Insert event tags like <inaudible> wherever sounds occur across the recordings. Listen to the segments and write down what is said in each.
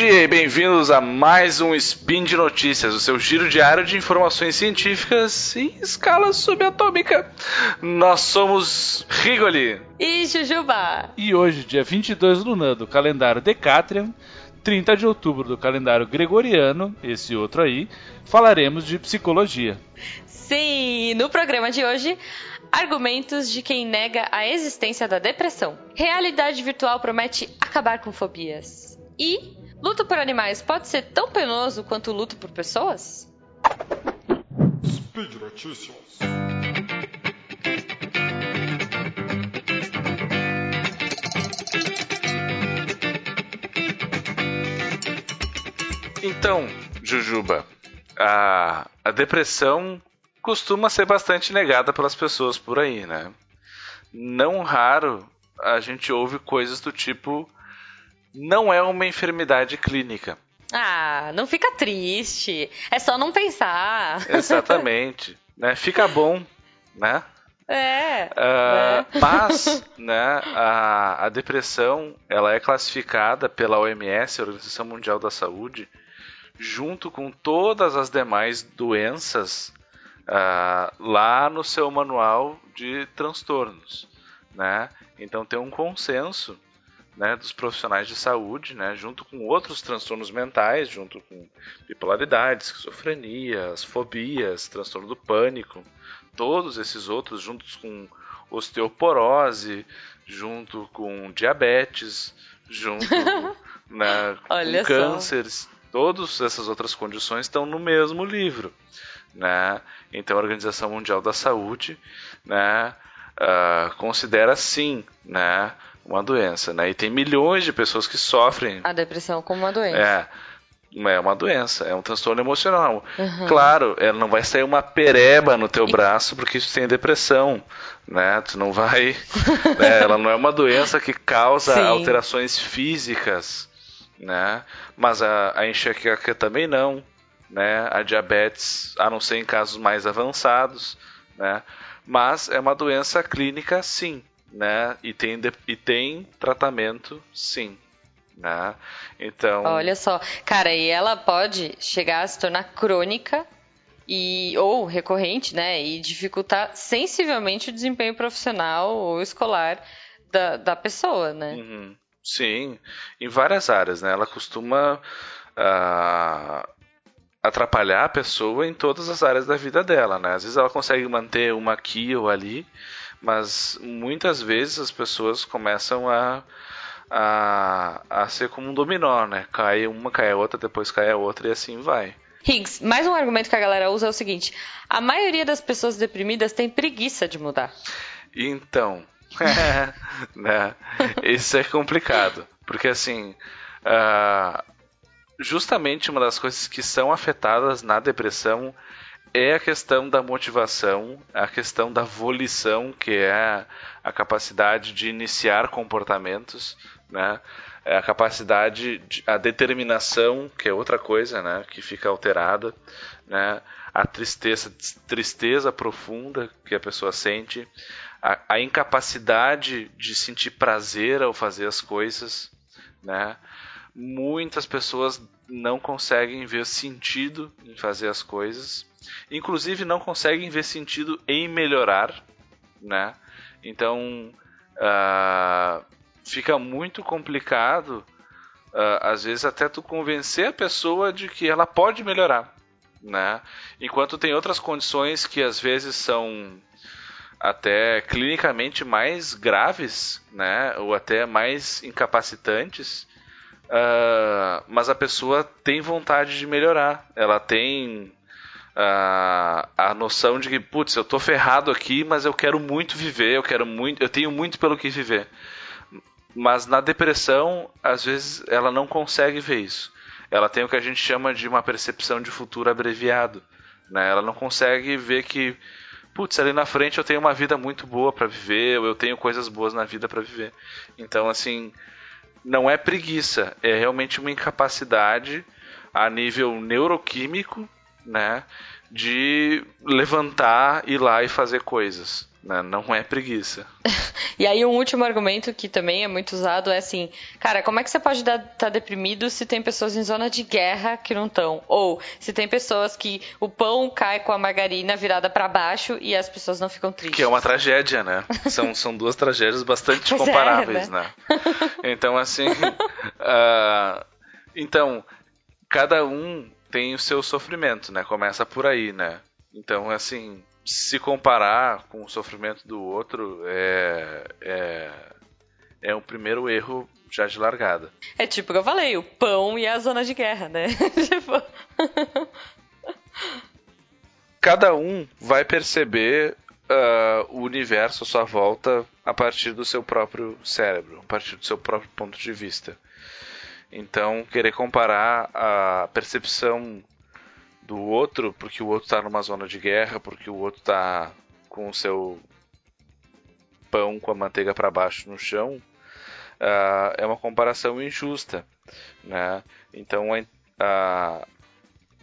dia e bem-vindos a mais um Spin de Notícias, o seu giro diário de informações científicas em escala subatômica. Nós somos Rigoli e Jujuba. E hoje, dia 22 Luna do calendário Decatrian, 30 de outubro do calendário Gregoriano, esse outro aí, falaremos de psicologia. Sim, no programa de hoje, argumentos de quem nega a existência da depressão. Realidade virtual promete acabar com fobias. E luto por animais pode ser tão penoso quanto o luto por pessoas? Speed Notícias. Então, Jujuba, a, a depressão costuma ser bastante negada pelas pessoas por aí, né? Não raro a gente ouve coisas do tipo não é uma enfermidade clínica. Ah, não fica triste. É só não pensar. <laughs> Exatamente. né? Fica bom, né? É, uh, é. Mas, <laughs> né, a, a depressão ela é classificada pela OMS, a Organização Mundial da Saúde, junto com todas as demais doenças uh, lá no seu manual de transtornos, né? Então tem um consenso né, dos profissionais de saúde, né, junto com outros transtornos mentais, junto com bipolaridade, esquizofrenia, as fobias, transtorno do pânico, todos esses outros, juntos com osteoporose, junto com diabetes, junto <laughs> né, com cânceres, todas essas outras condições estão no mesmo livro né? Então a Organização Mundial da Saúde, né, uh, considera sim, né, uma doença, né? E tem milhões de pessoas que sofrem a depressão como uma doença. É. É uma doença, é um transtorno emocional. Uhum. Claro, ela não vai sair uma pereba no teu braço porque isso tem depressão, né? Tu não vai, né? <laughs> ela não é uma doença que causa Sim. alterações físicas, né? Mas a, a enxaqueca também não, né? A diabetes, a não ser em casos mais avançados, né? Mas é uma doença clínica, sim, né? E tem, e tem tratamento, sim. Né? Então. Olha só, cara, e ela pode chegar a se tornar crônica e ou recorrente, né? E dificultar sensivelmente o desempenho profissional ou escolar da, da pessoa, né? Uhum. Sim, em várias áreas, né? Ela costuma uh, atrapalhar a pessoa em todas as áreas da vida dela, né? Às vezes ela consegue manter uma aqui ou ali, mas muitas vezes as pessoas começam a, a, a ser como um dominó, né? Cai uma, cai a outra, depois cai a outra e assim vai. Higgs, mais um argumento que a galera usa é o seguinte: a maioria das pessoas deprimidas tem preguiça de mudar. Então, <laughs> né? Isso é complicado, porque assim, uh, justamente uma das coisas que são afetadas na depressão é a questão da motivação, a questão da volição, que é a capacidade de iniciar comportamentos, né? É a capacidade, de, a determinação, que é outra coisa, né? Que fica alterada, né? A tristeza, tristeza profunda que a pessoa sente, a, a incapacidade de sentir prazer ao fazer as coisas, né? muitas pessoas não conseguem ver sentido em fazer as coisas, inclusive não conseguem ver sentido em melhorar, né? Então uh, fica muito complicado, uh, às vezes até tu convencer a pessoa de que ela pode melhorar, né? Enquanto tem outras condições que às vezes são até clinicamente mais graves, né? Ou até mais incapacitantes Uh, mas a pessoa tem vontade de melhorar. Ela tem uh, a noção de que, putz, eu tô ferrado aqui, mas eu quero muito viver, eu quero muito, eu tenho muito pelo que viver. Mas na depressão, às vezes ela não consegue ver isso. Ela tem o que a gente chama de uma percepção de futuro abreviado. Né? Ela não consegue ver que, putz, ali na frente eu tenho uma vida muito boa para viver, ou eu tenho coisas boas na vida para viver. Então, assim, não é preguiça, é realmente uma incapacidade a nível neuroquímico, né, de levantar, ir lá e fazer coisas. Né? Não é preguiça. <laughs> e aí um último argumento que também é muito usado é assim, cara, como é que você pode estar tá deprimido se tem pessoas em zona de guerra que não estão? Ou se tem pessoas que o pão cai com a margarina virada para baixo e as pessoas não ficam tristes. Que é uma tragédia, né? <laughs> são, são duas tragédias bastante é, comparáveis, é, né? né? <laughs> Então, assim... uh, então, cada um tem o seu sofrimento, né? Começa por aí, né? Então, assim, se comparar com o sofrimento do outro é, é, é um primeiro erro já de largada. É tipo o que eu falei, o pão e a zona de guerra, né? <laughs> tipo... Cada um vai perceber uh, o universo à sua volta a partir do seu próprio cérebro, a partir do seu próprio ponto de vista. Então, querer comparar a percepção do outro, porque o outro está numa zona de guerra, porque o outro está com o seu pão com a manteiga para baixo no chão, uh, é uma comparação injusta. Né? Então a, a,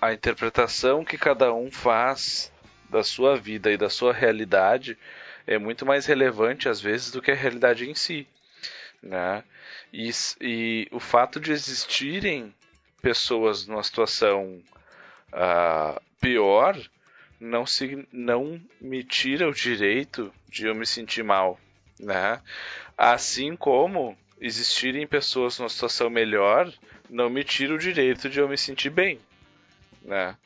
a interpretação que cada um faz da sua vida e da sua realidade é muito mais relevante às vezes do que a realidade em si. Né? E, e o fato de existirem pessoas numa situação uh, pior não, se, não me tira o direito de eu me sentir mal, né? Assim como existirem pessoas numa situação melhor não me tira o direito de eu me sentir bem, né?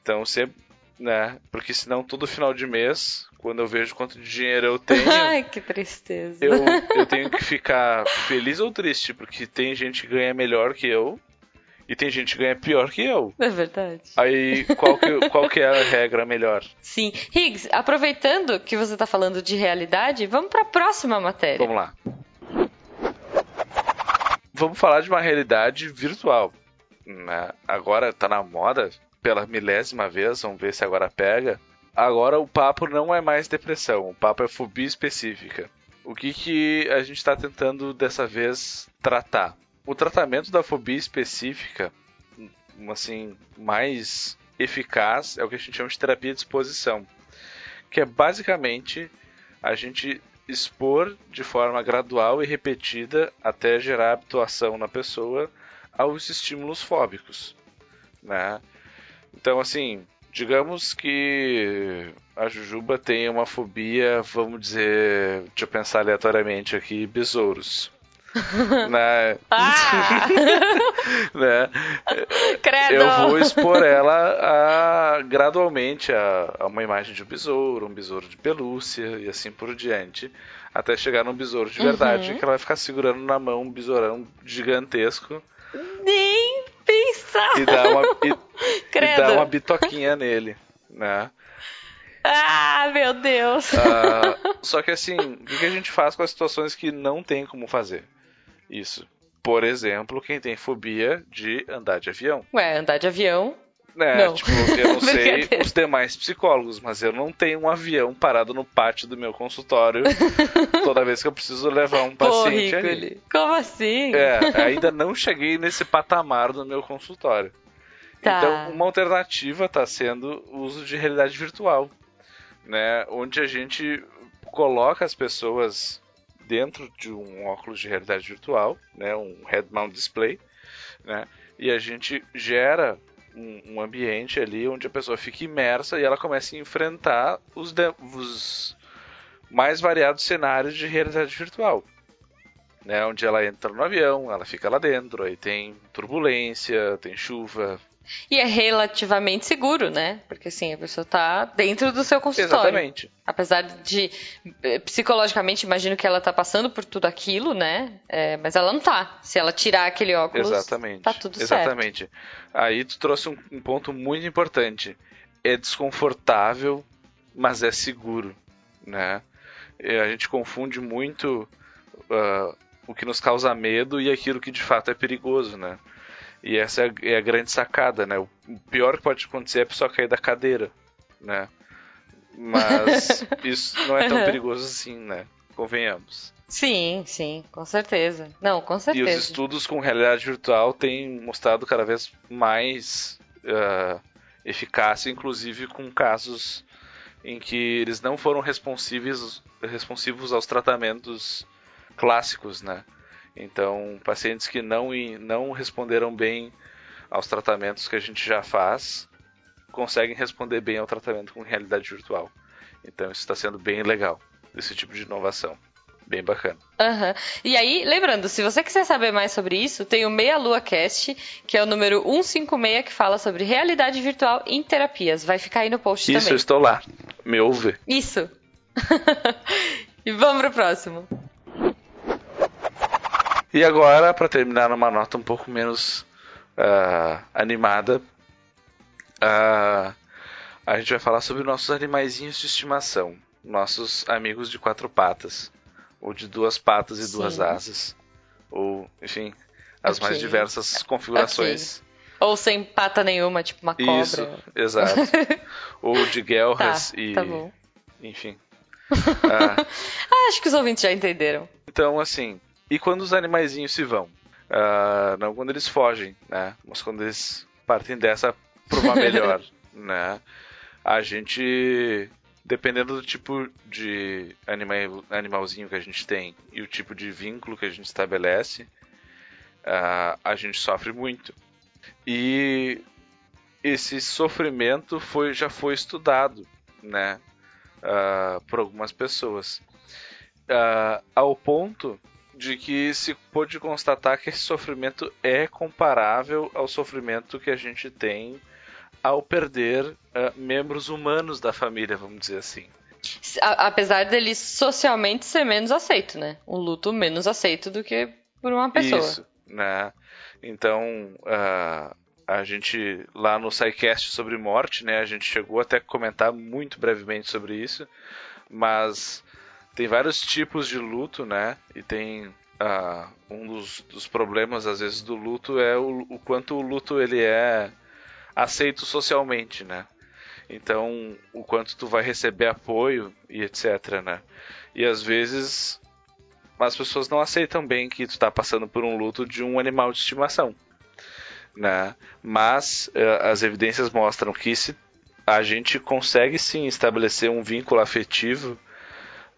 Então sempre, né? Porque senão todo final de mês, quando eu vejo quanto de dinheiro eu <laughs> tenho, ai que tristeza, eu, <laughs> eu tenho que ficar feliz ou triste porque tem gente que ganha melhor que eu e tem gente que ganha pior que eu. É verdade. Aí, qual que, qual que é a regra melhor? Sim. Higgs, aproveitando que você está falando de realidade, vamos para a próxima matéria. Vamos lá. Vamos falar de uma realidade virtual. Né? Agora está na moda, pela milésima vez, vamos ver se agora pega. Agora o papo não é mais depressão, o papo é fobia específica. O que, que a gente está tentando dessa vez tratar? o tratamento da fobia específica, assim, mais eficaz é o que a gente chama de terapia de exposição, que é basicamente a gente expor de forma gradual e repetida até gerar habituação na pessoa aos estímulos fóbicos, né? Então, assim, digamos que a Jujuba tem uma fobia, vamos dizer, deixa eu pensar aleatoriamente aqui, besouros <laughs> né? Ah! <laughs> né? Credo. Eu vou expor ela a, gradualmente a, a, uma imagem de um besouro, um besouro de pelúcia e assim por diante, até chegar num besouro de verdade, uhum. que ela vai ficar segurando na mão um besourão gigantesco. Nem pensar. E dar uma, e, <laughs> bitoquinha nele, né? Ah, meu Deus! Uh, só que assim, o que a gente faz com as situações que não tem como fazer? Isso. Por exemplo, quem tem fobia de andar de avião. Ué, andar de avião né? Não. Tipo, eu não <laughs> sei os demais psicólogos, mas eu não tenho um avião parado no pátio do meu consultório <laughs> toda vez que eu preciso levar um paciente Pô, ali. Como assim? É, ainda não cheguei nesse patamar do meu consultório. Tá. Então, uma alternativa está sendo o uso de realidade virtual, né? Onde a gente coloca as pessoas dentro de um óculos de realidade virtual, né, um head mount display, né, e a gente gera um, um, ambiente ali onde a pessoa fica imersa e ela começa a enfrentar os, os mais variados cenários de realidade virtual. Né, onde ela entra no avião, ela fica lá dentro, aí tem turbulência, tem chuva, e é relativamente seguro, né? Porque assim, a pessoa está dentro do seu consultório. Exatamente. Apesar de, eh, psicologicamente, imagino que ela está passando por tudo aquilo, né? É, mas ela não está. Se ela tirar aquele óculos, Exatamente. tá tudo Exatamente. certo. Exatamente. Aí tu trouxe um, um ponto muito importante. É desconfortável, mas é seguro, né? A gente confunde muito uh, o que nos causa medo e aquilo que de fato é perigoso, né? E essa é a, é a, grande sacada, né? O pior que pode acontecer é a pessoa cair da cadeira, né? Mas <laughs> isso não é tão perigoso assim, né? Convenhamos. Sim, sim, com certeza. Não, com certeza. E os estudos com realidade virtual têm mostrado cada vez mais uh, eficácia, inclusive com casos em que eles não foram responsivos, responsivos aos tratamentos clássicos, né? Então, pacientes que não, não responderam bem aos tratamentos que a gente já faz, conseguem responder bem ao tratamento com realidade virtual. Então, isso está sendo bem legal, esse tipo de inovação. Bem bacana. Uhum. E aí, lembrando, se você quiser saber mais sobre isso, tem o Meia Lua Cast, que é o número 156, que fala sobre realidade virtual em terapias. Vai ficar aí no post isso, também. Isso, eu estou lá. Me ouve. Isso. <laughs> e vamos pro próximo. E agora, para terminar numa nota um pouco menos uh, animada, uh, a gente vai falar sobre nossos animaizinhos de estimação, nossos amigos de quatro patas ou de duas patas e Sim. duas asas, ou, enfim, as okay. mais diversas configurações. Okay. Ou sem pata nenhuma, tipo uma cobra. Isso, exato. <laughs> ou de guelras tá, e. Tá bom. Enfim. <laughs> ah, ah, acho que os ouvintes já entenderam. Então, assim, e quando os animaizinhos se vão? Uh, não quando eles fogem, né? Mas quando eles partem dessa para uma melhor, <laughs> né? A gente dependendo do tipo de animal, animalzinho que a gente tem e o tipo de vínculo que a gente estabelece, uh, a gente sofre muito. E esse sofrimento foi, já foi estudado né, uh, por algumas pessoas, uh, ao ponto de que se pôde constatar que esse <laughs> sofrimento é comparável ao sofrimento que a gente tem ao perder uh, membros humanos da família, vamos dizer assim. apesar dele socialmente ser menos aceito, né? Um luto menos aceito do que por uma pessoa. Isso, né? Então, uh, a gente lá no SciCast sobre morte, né? A gente chegou até a comentar muito brevemente sobre isso, mas tem vários tipos de luto, né? E tem uh, um dos, dos, problemas às vezes do luto é o, o quanto o luto ele é aceito socialmente, né? Então, o quanto tu vai receber apoio e etc, né? E às vezes as pessoas não aceitam bem que tu está passando por um luto de um animal de estimação, né? Mas uh, as evidências mostram que se a gente consegue sim estabelecer um vínculo afetivo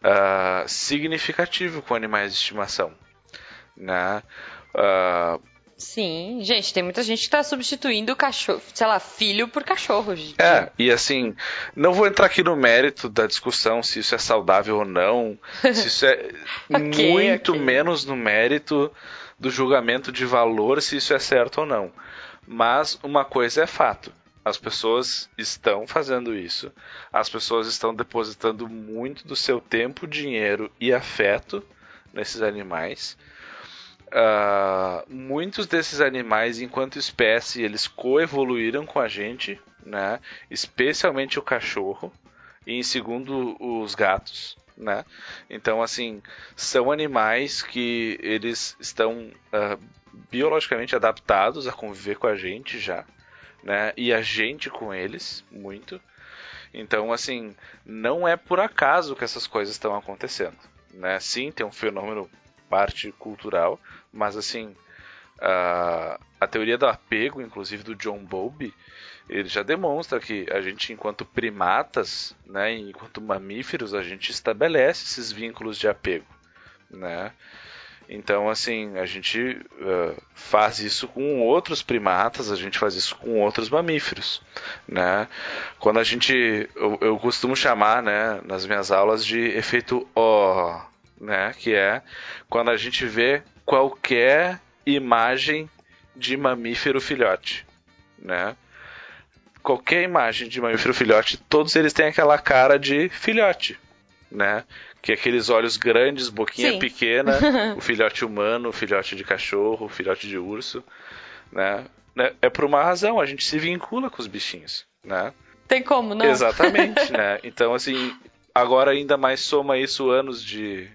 uh, significativo com animais de estimação, né? Uh, Sim, gente, tem muita gente que tá substituindo cachorro, sei lá, filho por cachorro. Gente. É, e assim, não vou entrar aqui no mérito da discussão se isso é saudável ou não, se isso é <laughs> okay, muito okay. menos no mérito do julgamento de valor, se isso é certo ou não. Mas uma coisa é fato. As pessoas estão fazendo isso, as pessoas estão depositando muito do seu tempo, dinheiro e afeto nesses animais Uh, muitos desses animais, enquanto espécie, eles coevoluíram com a gente, né? Especialmente o cachorro e em segundo os gatos, né? Então, assim, são animais que eles estão uh, biologicamente adaptados a conviver com a gente já, né? E a gente com eles muito. Então, assim, não é por acaso que essas coisas estão acontecendo, né? Sim, tem um fenômeno parte cultural, mas assim, a, a teoria do apego, inclusive do John Bowlby, ele já demonstra que a gente, enquanto primatas, né, enquanto mamíferos, a gente estabelece esses vínculos de apego, né? Então, assim, a gente uh, faz isso com outros primatas, a gente faz isso com outros mamíferos, né? Quando a gente, eu, eu costumo chamar, né, nas minhas aulas de efeito O, né? Que é quando a gente vê qualquer imagem de mamífero filhote, né? Qualquer imagem de mamífero filhote, todos eles têm aquela cara de filhote, né? Que é aqueles olhos grandes, boquinha Sim. pequena, <laughs> o filhote humano, o filhote de cachorro, o filhote de urso, né? né? É por uma razão, a gente se vincula com os bichinhos, né? Tem como, não? Exatamente, né? <laughs> Então, assim, agora ainda mais soma isso anos de,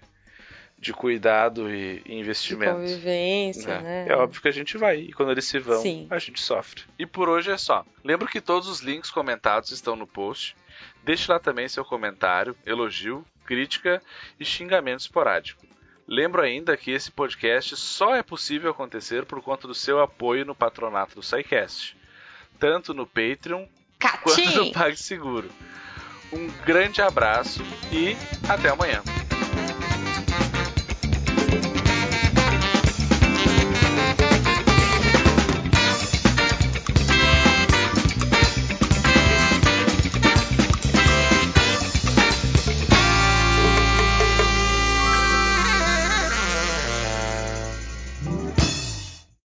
de cuidado e investimento. De convivência, né? É óbvio que a gente vai. E quando eles se vão, Sim. a gente sofre. E por hoje é só. Lembro que todos os links comentados estão no post. Deixe lá também seu comentário, elogio, crítica e xingamento esporádico. Lembro ainda que esse podcast só é possível acontecer por conta do seu apoio no patronato do SciCast, tanto no Patreon Catim. quanto no <laughs> PagSeguro. Um grande abraço e até amanhã.